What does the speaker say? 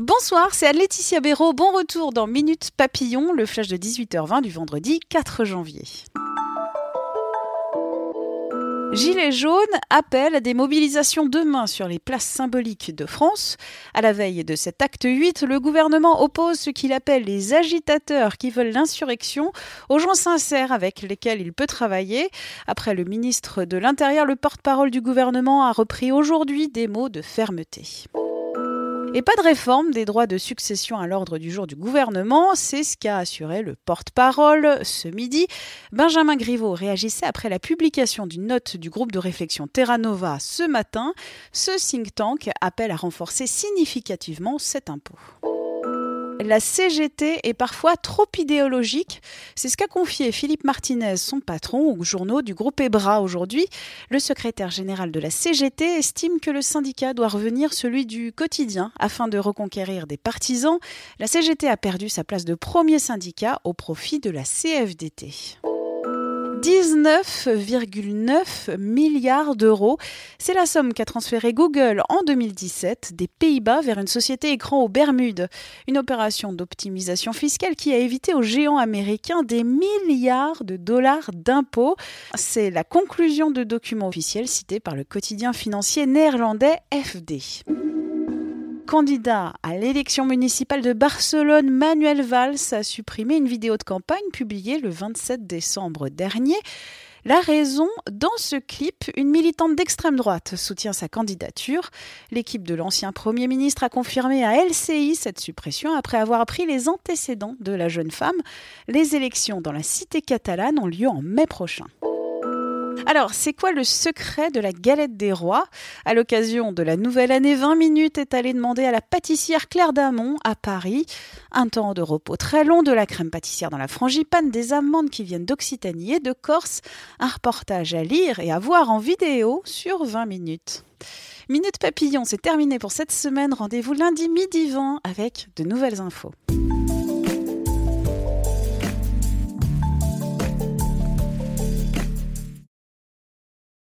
Bonsoir, c'est Anne-Laetitia Béraud. Bon retour dans Minute Papillon, le flash de 18h20 du vendredi 4 janvier. Gilets jaunes appellent à des mobilisations demain sur les places symboliques de France. À la veille de cet acte 8, le gouvernement oppose ce qu'il appelle les agitateurs qui veulent l'insurrection aux gens sincères avec lesquels il peut travailler. Après le ministre de l'Intérieur, le porte-parole du gouvernement a repris aujourd'hui des mots de fermeté. Et pas de réforme des droits de succession à l'ordre du jour du gouvernement, c'est ce qu'a assuré le porte-parole ce midi. Benjamin Griveaux réagissait après la publication d'une note du groupe de réflexion Terra Nova ce matin. Ce think tank appelle à renforcer significativement cet impôt la CGT est parfois trop idéologique. C'est ce qu'a confié Philippe Martinez, son patron, aux journaux du groupe EBRA aujourd'hui. Le secrétaire général de la CGT estime que le syndicat doit revenir celui du quotidien afin de reconquérir des partisans. La CGT a perdu sa place de premier syndicat au profit de la CFDT. 19,9 milliards d'euros. C'est la somme qu'a transférée Google en 2017 des Pays-Bas vers une société écran aux Bermudes. Une opération d'optimisation fiscale qui a évité aux géants américains des milliards de dollars d'impôts. C'est la conclusion de documents officiels cités par le quotidien financier néerlandais FD candidat à l'élection municipale de Barcelone, Manuel Valls, a supprimé une vidéo de campagne publiée le 27 décembre dernier. La raison, dans ce clip, une militante d'extrême droite soutient sa candidature. L'équipe de l'ancien Premier ministre a confirmé à LCI cette suppression après avoir appris les antécédents de la jeune femme. Les élections dans la cité catalane ont lieu en mai prochain. Alors, c'est quoi le secret de la galette des rois? À l'occasion de la nouvelle année, 20 minutes est allé demander à la pâtissière Claire Damon à Paris un temps de repos très long, de la crème pâtissière dans la frangipane, des amandes qui viennent d'Occitanie et de Corse, un reportage à lire et à voir en vidéo sur 20 minutes. Minute Papillon, c'est terminé pour cette semaine. Rendez-vous lundi midi 20 avec de nouvelles infos.